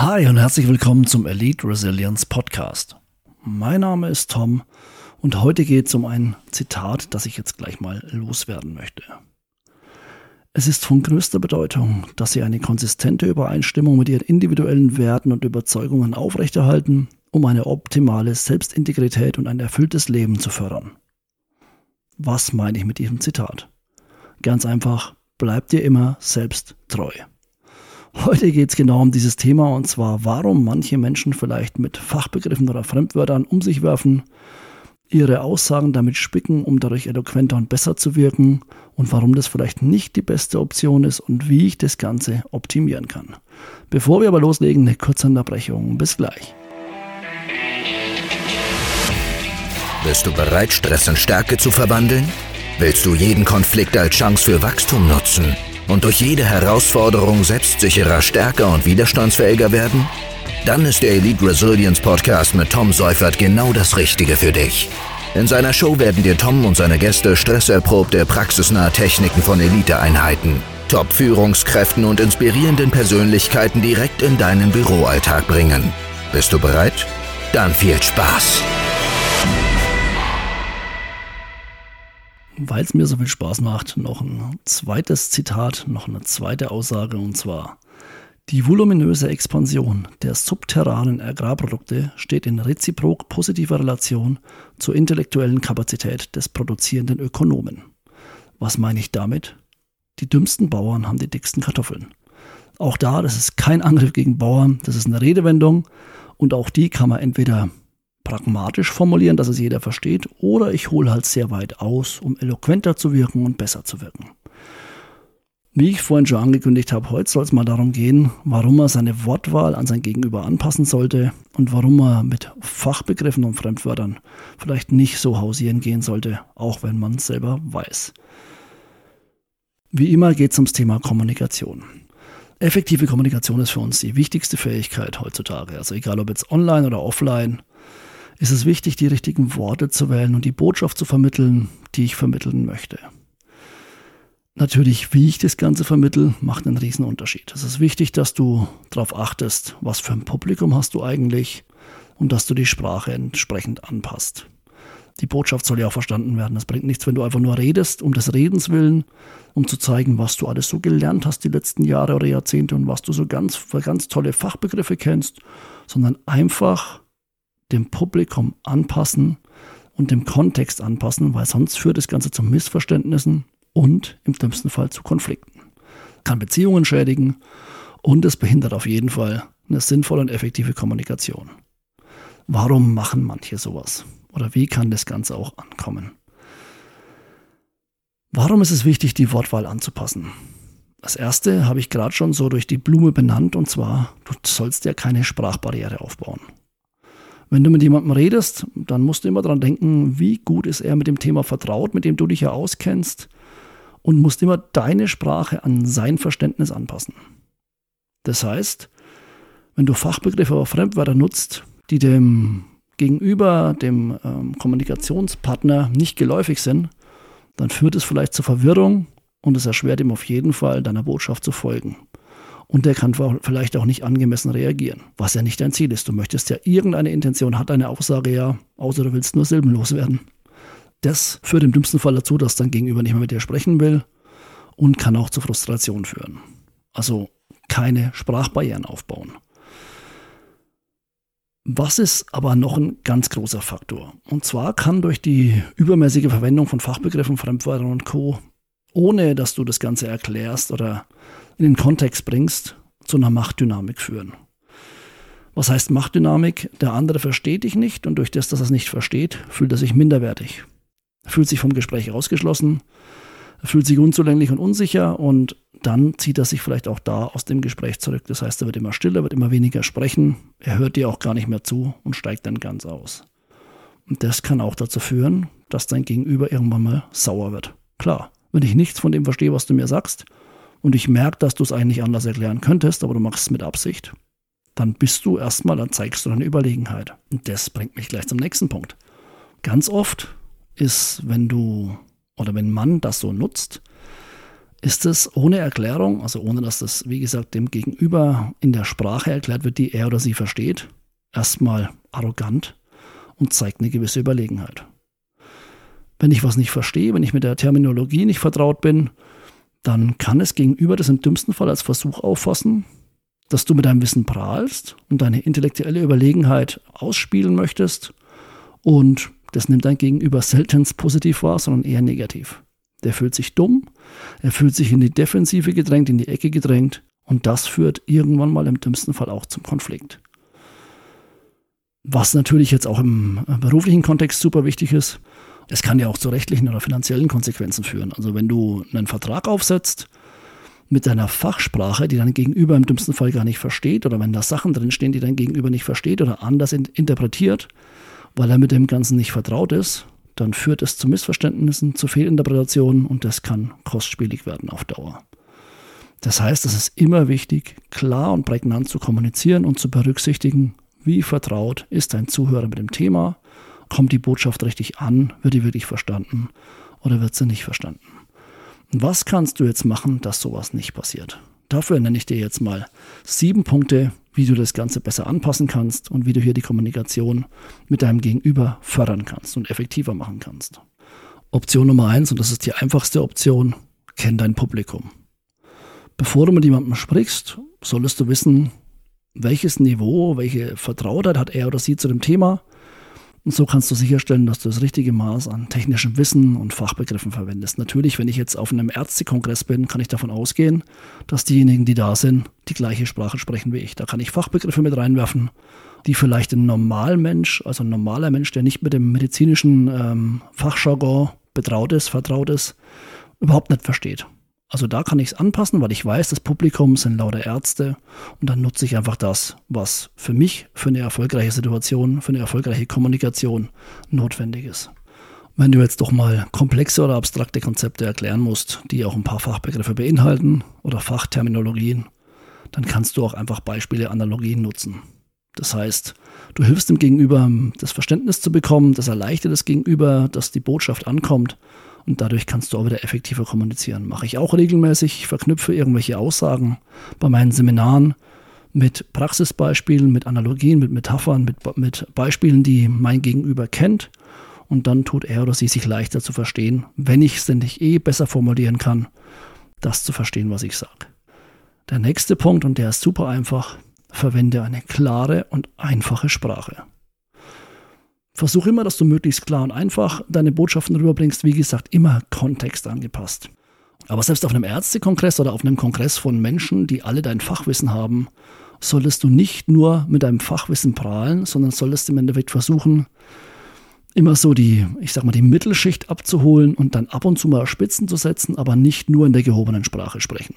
Hi und herzlich willkommen zum Elite Resilience Podcast. Mein Name ist Tom und heute geht es um ein Zitat, das ich jetzt gleich mal loswerden möchte. Es ist von größter Bedeutung, dass Sie eine konsistente Übereinstimmung mit Ihren individuellen Werten und Überzeugungen aufrechterhalten, um eine optimale Selbstintegrität und ein erfülltes Leben zu fördern. Was meine ich mit diesem Zitat? Ganz einfach, bleibt dir immer selbst treu. Heute geht es genau um dieses Thema und zwar, warum manche Menschen vielleicht mit Fachbegriffen oder Fremdwörtern um sich werfen, ihre Aussagen damit spicken, um dadurch eloquenter und besser zu wirken und warum das vielleicht nicht die beste Option ist und wie ich das Ganze optimieren kann. Bevor wir aber loslegen, eine kurze Unterbrechung. Bis gleich. Bist du bereit, Stress in Stärke zu verwandeln? Willst du jeden Konflikt als Chance für Wachstum nutzen? Und durch jede Herausforderung selbstsicherer, stärker und widerstandsfähiger werden? Dann ist der Elite Resilience Podcast mit Tom Seufert genau das Richtige für dich. In seiner Show werden dir Tom und seine Gäste stresserprobte, praxisnahe Techniken von Eliteeinheiten, Top-Führungskräften und inspirierenden Persönlichkeiten direkt in deinen Büroalltag bringen. Bist du bereit? Dann viel Spaß! Weil es mir so viel Spaß macht, noch ein zweites Zitat, noch eine zweite Aussage und zwar die voluminöse Expansion der subterranen Agrarprodukte steht in reziprok positiver Relation zur intellektuellen Kapazität des produzierenden Ökonomen. Was meine ich damit? Die dümmsten Bauern haben die dicksten Kartoffeln. Auch da, das ist kein Angriff gegen Bauern, das ist eine Redewendung und auch die kann man entweder pragmatisch formulieren, dass es jeder versteht, oder ich hole halt sehr weit aus, um eloquenter zu wirken und besser zu wirken. Wie ich vorhin schon angekündigt habe, heute soll es mal darum gehen, warum er seine Wortwahl an sein Gegenüber anpassen sollte und warum er mit Fachbegriffen und Fremdwörtern vielleicht nicht so hausieren gehen sollte, auch wenn man es selber weiß. Wie immer geht es ums Thema Kommunikation. Effektive Kommunikation ist für uns die wichtigste Fähigkeit heutzutage. Also egal ob jetzt online oder offline, ist es wichtig, die richtigen Worte zu wählen und die Botschaft zu vermitteln, die ich vermitteln möchte. Natürlich, wie ich das Ganze vermittel, macht einen riesen Unterschied. Es ist wichtig, dass du darauf achtest, was für ein Publikum hast du eigentlich und dass du die Sprache entsprechend anpasst. Die Botschaft soll ja auch verstanden werden. Es bringt nichts, wenn du einfach nur redest, um des Redens willen, um zu zeigen, was du alles so gelernt hast die letzten Jahre oder Jahrzehnte und was du so ganz, ganz tolle Fachbegriffe kennst, sondern einfach dem Publikum anpassen und dem Kontext anpassen, weil sonst führt das Ganze zu Missverständnissen und im dümmsten Fall zu Konflikten. Kann Beziehungen schädigen und es behindert auf jeden Fall eine sinnvolle und effektive Kommunikation. Warum machen manche sowas? Oder wie kann das Ganze auch ankommen? Warum ist es wichtig, die Wortwahl anzupassen? Das erste habe ich gerade schon so durch die Blume benannt und zwar, du sollst ja keine Sprachbarriere aufbauen. Wenn du mit jemandem redest, dann musst du immer daran denken, wie gut ist er mit dem Thema vertraut, mit dem du dich ja auskennst und musst immer deine Sprache an sein Verständnis anpassen. Das heißt, wenn du Fachbegriffe oder Fremdwörter nutzt, die dem Gegenüber, dem ähm, Kommunikationspartner nicht geläufig sind, dann führt es vielleicht zur Verwirrung und es erschwert ihm auf jeden Fall, deiner Botschaft zu folgen und der kann vielleicht auch nicht angemessen reagieren, was ja nicht dein Ziel ist. Du möchtest ja irgendeine Intention, hat eine Aussage ja, außer du willst nur silbenlos werden. Das führt im dümmsten Fall dazu, dass dein Gegenüber nicht mehr mit dir sprechen will und kann auch zu Frustration führen. Also keine Sprachbarrieren aufbauen. Was ist aber noch ein ganz großer Faktor? Und zwar kann durch die übermäßige Verwendung von Fachbegriffen, Fremdwörtern und Co., ohne dass du das Ganze erklärst oder in den Kontext bringst, zu einer Machtdynamik führen. Was heißt Machtdynamik? Der andere versteht dich nicht und durch das, dass er es nicht versteht, fühlt er sich minderwertig. Er fühlt sich vom Gespräch ausgeschlossen, fühlt sich unzulänglich und unsicher und dann zieht er sich vielleicht auch da aus dem Gespräch zurück. Das heißt, er wird immer stiller, wird immer weniger sprechen, er hört dir auch gar nicht mehr zu und steigt dann ganz aus. Und das kann auch dazu führen, dass dein Gegenüber irgendwann mal sauer wird. Klar, wenn ich nichts von dem verstehe, was du mir sagst, und ich merke, dass du es eigentlich anders erklären könntest, aber du machst es mit Absicht, dann bist du erstmal, dann zeigst du deine Überlegenheit. Und das bringt mich gleich zum nächsten Punkt. Ganz oft ist, wenn du oder wenn man das so nutzt, ist es ohne Erklärung, also ohne dass das, wie gesagt, dem Gegenüber in der Sprache erklärt wird, die er oder sie versteht, erstmal arrogant und zeigt eine gewisse Überlegenheit. Wenn ich was nicht verstehe, wenn ich mit der Terminologie nicht vertraut bin, dann kann es gegenüber das im dümmsten Fall als Versuch auffassen, dass du mit deinem Wissen prahlst und deine intellektuelle Überlegenheit ausspielen möchtest und das nimmt dein Gegenüber selten positiv wahr, sondern eher negativ. Der fühlt sich dumm, er fühlt sich in die Defensive gedrängt, in die Ecke gedrängt und das führt irgendwann mal im dümmsten Fall auch zum Konflikt. Was natürlich jetzt auch im beruflichen Kontext super wichtig ist, es kann ja auch zu rechtlichen oder finanziellen Konsequenzen führen. Also wenn du einen Vertrag aufsetzt mit deiner Fachsprache, die dein Gegenüber im dümmsten Fall gar nicht versteht, oder wenn da Sachen drinstehen, die dein Gegenüber nicht versteht oder anders in interpretiert, weil er mit dem Ganzen nicht vertraut ist, dann führt es zu Missverständnissen, zu Fehlinterpretationen und das kann kostspielig werden auf Dauer. Das heißt, es ist immer wichtig, klar und prägnant zu kommunizieren und zu berücksichtigen, wie vertraut ist dein Zuhörer mit dem Thema, kommt die Botschaft richtig an, wird die wirklich verstanden oder wird sie nicht verstanden. Was kannst du jetzt machen, dass sowas nicht passiert? Dafür nenne ich dir jetzt mal sieben Punkte, wie du das Ganze besser anpassen kannst und wie du hier die Kommunikation mit deinem Gegenüber fördern kannst und effektiver machen kannst. Option Nummer eins, und das ist die einfachste Option, kenn dein Publikum. Bevor du mit jemandem sprichst, solltest du wissen, welches Niveau, welche Vertrautheit hat er oder sie zu dem Thema und so kannst du sicherstellen, dass du das richtige Maß an technischem Wissen und Fachbegriffen verwendest. Natürlich, wenn ich jetzt auf einem Ärztekongress bin, kann ich davon ausgehen, dass diejenigen, die da sind, die gleiche Sprache sprechen wie ich. Da kann ich Fachbegriffe mit reinwerfen, die vielleicht ein Normalmensch, also ein normaler Mensch, der nicht mit dem medizinischen ähm, Fachjargon betraut ist, vertraut ist, überhaupt nicht versteht. Also da kann ich es anpassen, weil ich weiß, das Publikum sind lauter Ärzte und dann nutze ich einfach das, was für mich, für eine erfolgreiche Situation, für eine erfolgreiche Kommunikation notwendig ist. Wenn du jetzt doch mal komplexe oder abstrakte Konzepte erklären musst, die auch ein paar Fachbegriffe beinhalten oder Fachterminologien, dann kannst du auch einfach Beispiele, Analogien nutzen. Das heißt, du hilfst dem Gegenüber, das Verständnis zu bekommen, das erleichtert das Gegenüber, dass die Botschaft ankommt und dadurch kannst du auch wieder effektiver kommunizieren. Mache ich auch regelmäßig. Ich verknüpfe irgendwelche Aussagen bei meinen Seminaren mit Praxisbeispielen, mit Analogien, mit Metaphern, mit, mit Beispielen, die mein Gegenüber kennt. Und dann tut er oder sie sich leichter zu verstehen, wenn ich es denn nicht eh besser formulieren kann, das zu verstehen, was ich sage. Der nächste Punkt, und der ist super einfach, verwende eine klare und einfache Sprache. Versuch immer, dass du möglichst klar und einfach deine Botschaften rüberbringst. Wie gesagt, immer kontextangepasst. Aber selbst auf einem Ärztekongress oder auf einem Kongress von Menschen, die alle dein Fachwissen haben, solltest du nicht nur mit deinem Fachwissen prahlen, sondern solltest im Endeffekt versuchen, immer so die, ich sag mal, die Mittelschicht abzuholen und dann ab und zu mal Spitzen zu setzen, aber nicht nur in der gehobenen Sprache sprechen.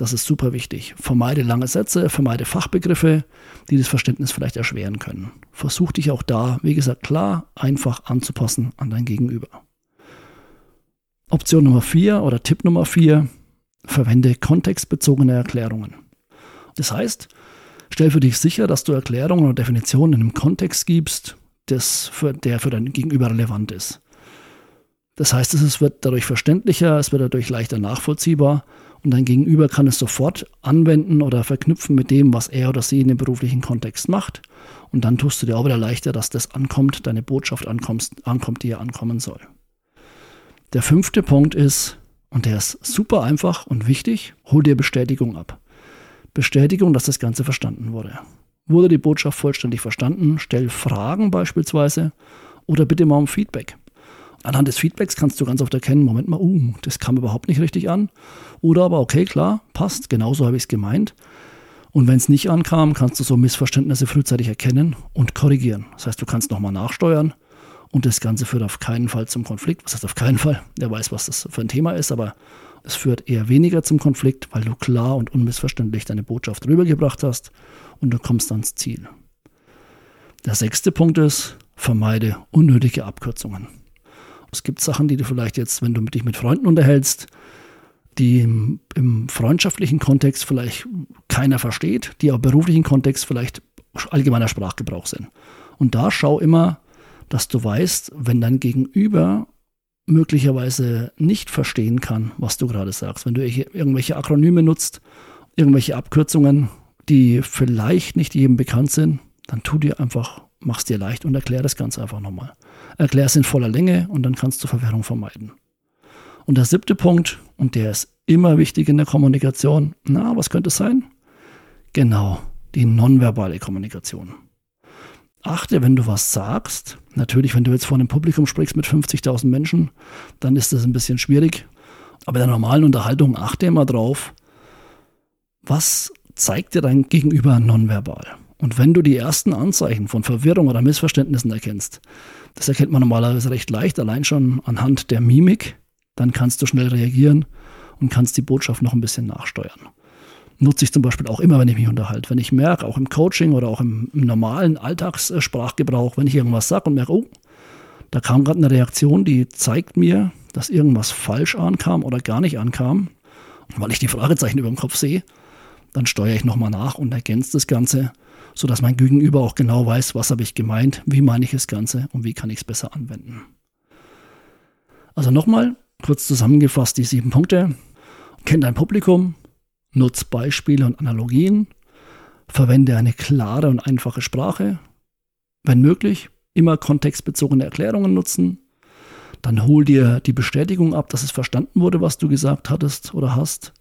Das ist super wichtig. Vermeide lange Sätze, vermeide Fachbegriffe, die das Verständnis vielleicht erschweren können. Versuch dich auch da, wie gesagt, klar, einfach anzupassen an dein Gegenüber. Option Nummer 4 oder Tipp Nummer 4, verwende kontextbezogene Erklärungen. Das heißt, stell für dich sicher, dass du Erklärungen oder Definitionen in einem Kontext gibst, das für, der für dein Gegenüber relevant ist. Das heißt, es wird dadurch verständlicher, es wird dadurch leichter nachvollziehbar und dein Gegenüber kann es sofort anwenden oder verknüpfen mit dem, was er oder sie in dem beruflichen Kontext macht. Und dann tust du dir auch wieder leichter, dass das ankommt, deine Botschaft ankommst, ankommt, die er ankommen soll. Der fünfte Punkt ist, und der ist super einfach und wichtig, hol dir Bestätigung ab. Bestätigung, dass das Ganze verstanden wurde. Wurde die Botschaft vollständig verstanden? Stell Fragen beispielsweise oder bitte mal um Feedback. Anhand des Feedbacks kannst du ganz oft erkennen, Moment mal, uh, das kam überhaupt nicht richtig an. Oder aber, okay, klar, passt, genauso habe ich es gemeint. Und wenn es nicht ankam, kannst du so Missverständnisse frühzeitig erkennen und korrigieren. Das heißt, du kannst nochmal nachsteuern und das Ganze führt auf keinen Fall zum Konflikt. Was heißt auf keinen Fall? Der weiß, was das für ein Thema ist, aber es führt eher weniger zum Konflikt, weil du klar und unmissverständlich deine Botschaft rübergebracht hast und du kommst ans Ziel. Der sechste Punkt ist, vermeide unnötige Abkürzungen. Es gibt Sachen, die du vielleicht jetzt, wenn du dich mit Freunden unterhältst, die im, im freundschaftlichen Kontext vielleicht keiner versteht, die auch im beruflichen Kontext vielleicht allgemeiner Sprachgebrauch sind. Und da schau immer, dass du weißt, wenn dein Gegenüber möglicherweise nicht verstehen kann, was du gerade sagst. Wenn du irgendwelche Akronyme nutzt, irgendwelche Abkürzungen, die vielleicht nicht jedem bekannt sind, dann tu dir einfach, mach's dir leicht und erklär das Ganze einfach nochmal. Erklär es in voller Länge und dann kannst du Verwirrung vermeiden. Und der siebte Punkt, und der ist immer wichtig in der Kommunikation, na, was könnte es sein? Genau, die nonverbale Kommunikation. Achte, wenn du was sagst, natürlich, wenn du jetzt vor einem Publikum sprichst mit 50.000 Menschen, dann ist das ein bisschen schwierig. Aber in der normalen Unterhaltung achte immer drauf, was zeigt dir dein Gegenüber nonverbal? Und wenn du die ersten Anzeichen von Verwirrung oder Missverständnissen erkennst, das erkennt man normalerweise recht leicht, allein schon anhand der Mimik, dann kannst du schnell reagieren und kannst die Botschaft noch ein bisschen nachsteuern. Nutze ich zum Beispiel auch immer, wenn ich mich unterhalte. Wenn ich merke, auch im Coaching oder auch im, im normalen Alltagssprachgebrauch, wenn ich irgendwas sage und merke, oh, da kam gerade eine Reaktion, die zeigt mir, dass irgendwas falsch ankam oder gar nicht ankam, weil ich die Fragezeichen über dem Kopf sehe, dann steuere ich nochmal nach und ergänze das Ganze, sodass mein Gegenüber auch genau weiß, was habe ich gemeint, wie meine ich das Ganze und wie kann ich es besser anwenden. Also nochmal, kurz zusammengefasst die sieben Punkte. Kenn dein Publikum, nutz Beispiele und Analogien, verwende eine klare und einfache Sprache, wenn möglich, immer kontextbezogene Erklärungen nutzen, dann hol dir die Bestätigung ab, dass es verstanden wurde, was du gesagt hattest oder hast,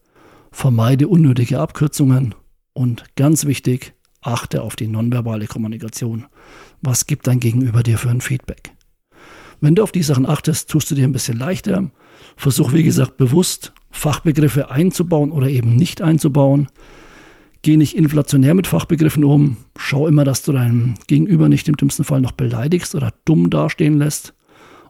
vermeide unnötige Abkürzungen und ganz wichtig, achte auf die nonverbale Kommunikation. Was gibt dein Gegenüber dir für ein Feedback? Wenn du auf die Sachen achtest, tust du dir ein bisschen leichter. Versuch, wie gesagt, bewusst Fachbegriffe einzubauen oder eben nicht einzubauen. Geh nicht inflationär mit Fachbegriffen um. Schau immer, dass du deinen Gegenüber nicht im dümmsten Fall noch beleidigst oder dumm dastehen lässt.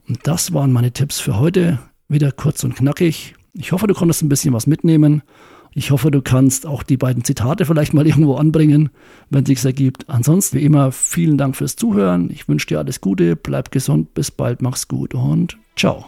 Und das waren meine Tipps für heute. Wieder kurz und knackig. Ich hoffe, du konntest ein bisschen was mitnehmen. Ich hoffe, du kannst auch die beiden Zitate vielleicht mal irgendwo anbringen, wenn es sich ergibt. Ansonsten, wie immer, vielen Dank fürs Zuhören. Ich wünsche dir alles Gute, bleib gesund, bis bald, mach's gut und ciao.